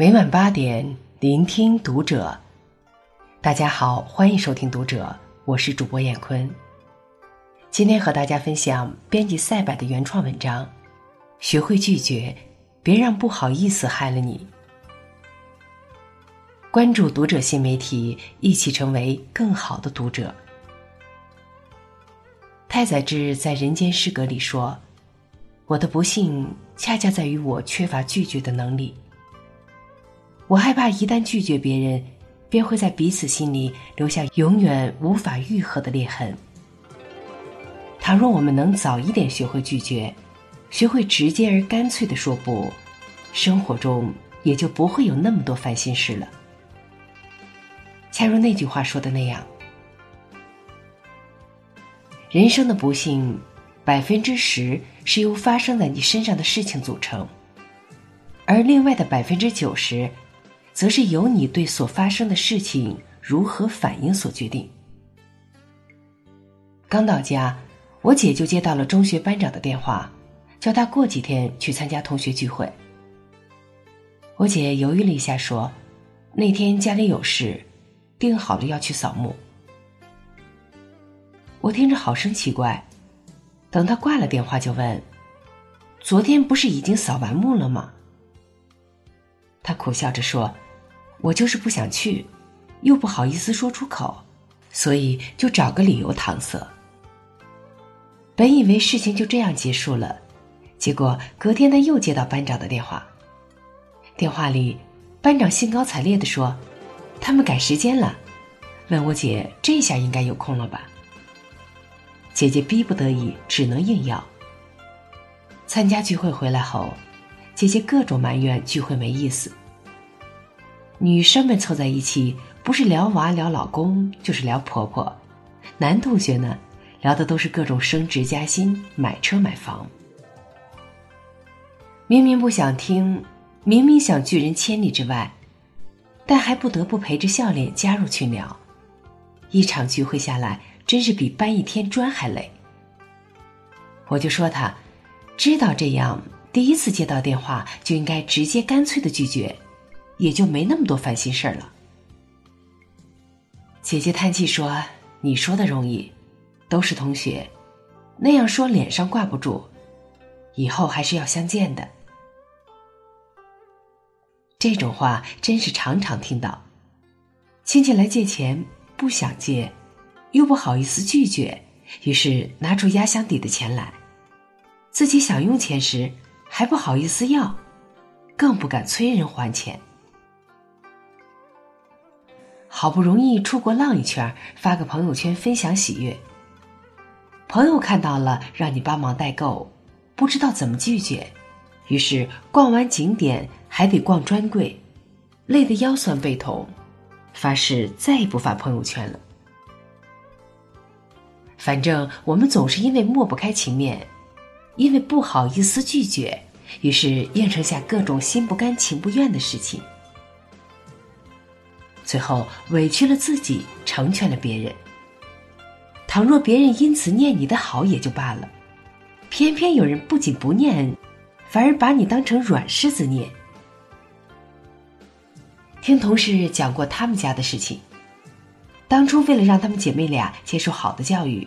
每晚八点，聆听读者。大家好，欢迎收听读者，我是主播艳坤。今天和大家分享编辑赛百的原创文章，学会拒绝，别让不好意思害了你。关注读者新媒体，一起成为更好的读者。太宰治在《人间失格》里说：“我的不幸恰恰在于我缺乏拒绝的能力。我害怕一旦拒绝别人，便会在彼此心里留下永远无法愈合的裂痕。”倘若我们能早一点学会拒绝，学会直接而干脆的说不，生活中也就不会有那么多烦心事了。恰如那句话说的那样，人生的不幸，百分之十是由发生在你身上的事情组成，而另外的百分之九十，则是由你对所发生的事情如何反应所决定。刚到家。我姐就接到了中学班长的电话，叫她过几天去参加同学聚会。我姐犹豫了一下，说：“那天家里有事，定好了要去扫墓。”我听着好生奇怪，等她挂了电话就问：“昨天不是已经扫完墓了吗？”她苦笑着说：“我就是不想去，又不好意思说出口，所以就找个理由搪塞。”本以为事情就这样结束了，结果隔天他又接到班长的电话。电话里，班长兴高采烈地说：“他们改时间了，问我姐这下应该有空了吧？”姐姐逼不得已，只能应邀。参加聚会回来后，姐姐各种埋怨聚会没意思。女生们凑在一起，不是聊娃聊老公，就是聊婆婆。男同学呢？聊的都是各种升职加薪、买车买房。明明不想听，明明想拒人千里之外，但还不得不陪着笑脸加入群聊。一场聚会下来，真是比搬一天砖还累。我就说他，知道这样，第一次接到电话就应该直接干脆的拒绝，也就没那么多烦心事儿了。姐姐叹气说：“你说的容易。”都是同学，那样说脸上挂不住，以后还是要相见的。这种话真是常常听到。亲戚来借钱，不想借，又不好意思拒绝，于是拿出压箱底的钱来。自己想用钱时，还不好意思要，更不敢催人还钱。好不容易出国浪一圈，发个朋友圈分享喜悦。朋友看到了，让你帮忙代购，不知道怎么拒绝，于是逛完景点还得逛专柜，累得腰酸背痛，发誓再也不发朋友圈了。反正我们总是因为抹不开情面，因为不好意思拒绝，于是应承下各种心不甘情不愿的事情，最后委屈了自己，成全了别人。倘若别人因此念你的好也就罢了，偏偏有人不仅不念，反而把你当成软柿子念。听同事讲过他们家的事情，当初为了让他们姐妹俩接受好的教育，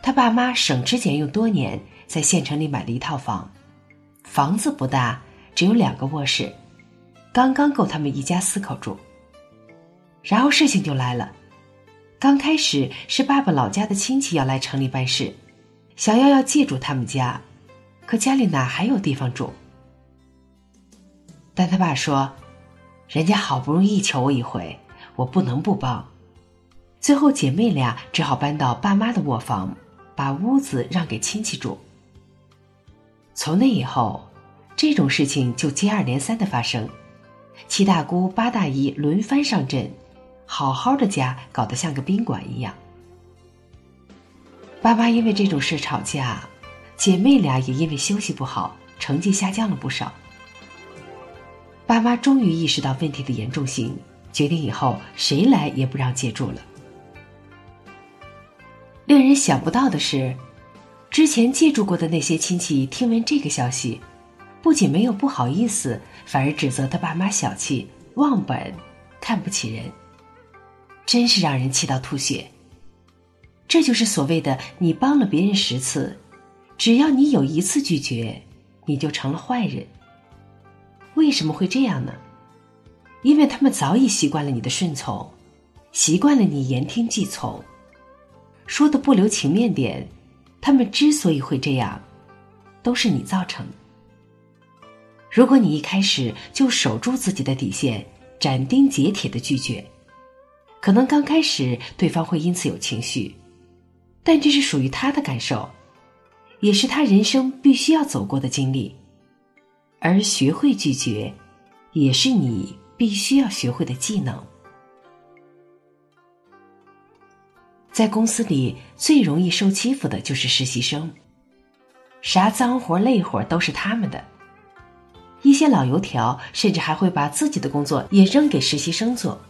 他爸妈省吃俭用多年，在县城里买了一套房，房子不大，只有两个卧室，刚刚够他们一家四口住。然后事情就来了。刚开始是爸爸老家的亲戚要来城里办事，想要要借住他们家，可家里哪还有地方住？但他爸说，人家好不容易求我一回，我不能不帮。最后姐妹俩只好搬到爸妈的卧房，把屋子让给亲戚住。从那以后，这种事情就接二连三的发生，七大姑八大姨轮番上阵。好好的家搞得像个宾馆一样，爸妈因为这种事吵架，姐妹俩也因为休息不好，成绩下降了不少。爸妈终于意识到问题的严重性，决定以后谁来也不让借住了。令人想不到的是，之前借住过的那些亲戚听闻这个消息，不仅没有不好意思，反而指责他爸妈小气、忘本、看不起人，真是让人气到吐血。这就是所谓的“你帮了别人十次，只要你有一次拒绝，你就成了坏人”。为什么会这样呢？因为他们早已习惯了你的顺从，习惯了你言听计从。说的不留情面点，他们之所以会这样，都是你造成。如果你一开始就守住自己的底线，斩钉截铁的拒绝，可能刚开始对方会因此有情绪，但这是属于他的感受，也是他人生必须要走过的经历。而学会拒绝，也是你必须要学会的技能。在公司里最容易受欺负的就是实习生，啥脏活累活都是他们的。一些老油条甚至还会把自己的工作也扔给实习生做，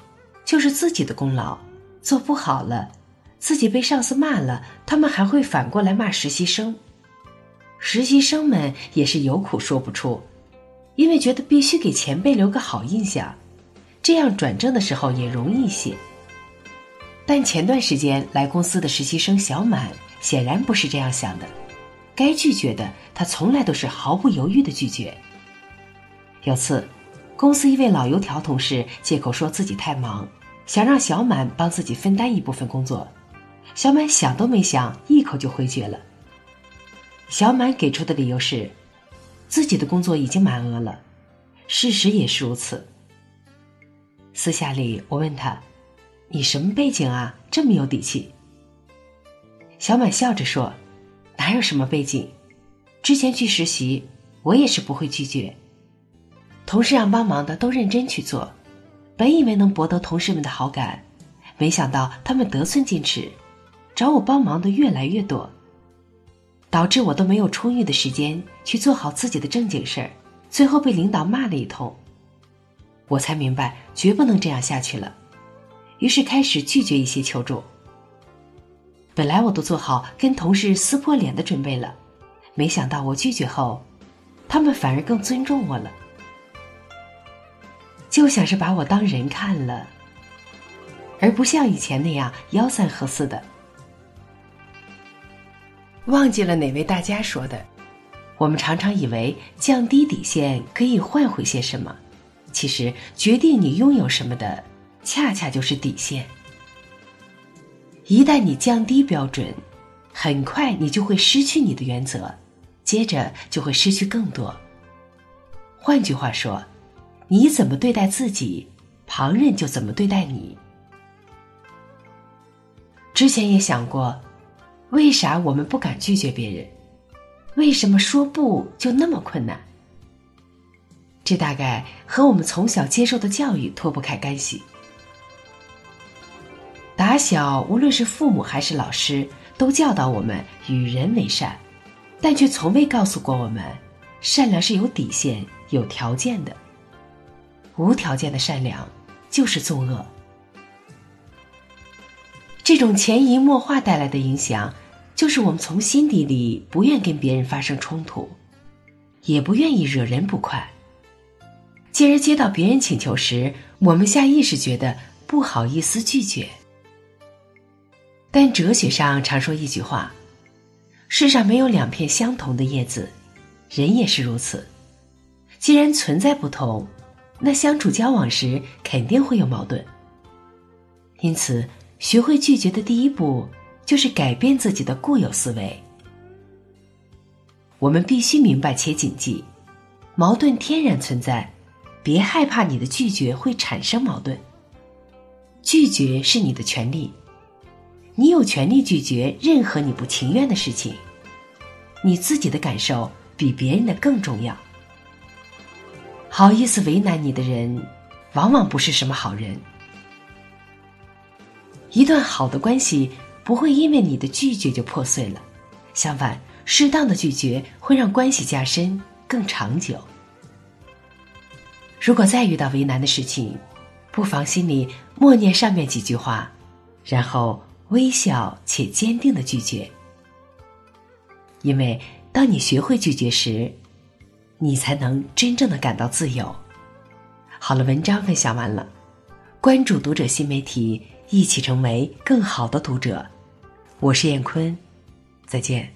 就是自己的功劳做不好了，自己被上司骂了，他们还会反过来骂实习生。实习生们也是有苦说不出。因为觉得必须给前辈留个好印象，这样转正的时候也容易些。但前段时间来公司的实习生小满显然不是这样想的，该拒绝的他从来都是毫不犹豫的拒绝。有次，公司一位老油条同事借口说自己太忙，想让小满帮自己分担一部分工作，小满想都没想，一口就回绝了。小满给出的理由是。自己的工作已经满额了，事实也是如此。私下里，我问他：“你什么背景啊？这么有底气？”小满笑着说：“哪有什么背景？之前去实习，我也是不会拒绝。同事让帮忙的都认真去做，本以为能博得同事们的好感，没想到他们得寸进尺，找我帮忙的越来越多。”导致我都没有充裕的时间去做好自己的正经事儿，最后被领导骂了一通。我才明白绝不能这样下去了，于是开始拒绝一些求助。本来我都做好跟同事撕破脸的准备了，没想到我拒绝后，他们反而更尊重我了，就像是把我当人看了，而不像以前那样吆三喝四的。忘记了哪位大家说的，我们常常以为降低底线可以换回些什么，其实决定你拥有什么的，恰恰就是底线。一旦你降低标准，很快你就会失去你的原则，接着就会失去更多。换句话说，你怎么对待自己，旁人就怎么对待你。之前也想过。为啥我们不敢拒绝别人？为什么说不就那么困难？这大概和我们从小接受的教育脱不开干系。打小，无论是父母还是老师，都教导我们与人为善，但却从未告诉过我们，善良是有底线、有条件的。无条件的善良就是作恶。这种潜移默化带来的影响。就是我们从心底里不愿跟别人发生冲突，也不愿意惹人不快。进而接到别人请求时，我们下意识觉得不好意思拒绝。但哲学上常说一句话：“世上没有两片相同的叶子，人也是如此。既然存在不同，那相处交往时肯定会有矛盾。因此，学会拒绝的第一步。”就是改变自己的固有思维。我们必须明白且谨记，矛盾天然存在，别害怕你的拒绝会产生矛盾。拒绝是你的权利，你有权利拒绝任何你不情愿的事情。你自己的感受比别人的更重要。好意思为难你的人，往往不是什么好人。一段好的关系。不会因为你的拒绝就破碎了，相反，适当的拒绝会让关系加深、更长久。如果再遇到为难的事情，不妨心里默念上面几句话，然后微笑且坚定的拒绝。因为当你学会拒绝时，你才能真正的感到自由。好了，文章分享完了，关注读者新媒体，一起成为更好的读者。我是燕坤，再见。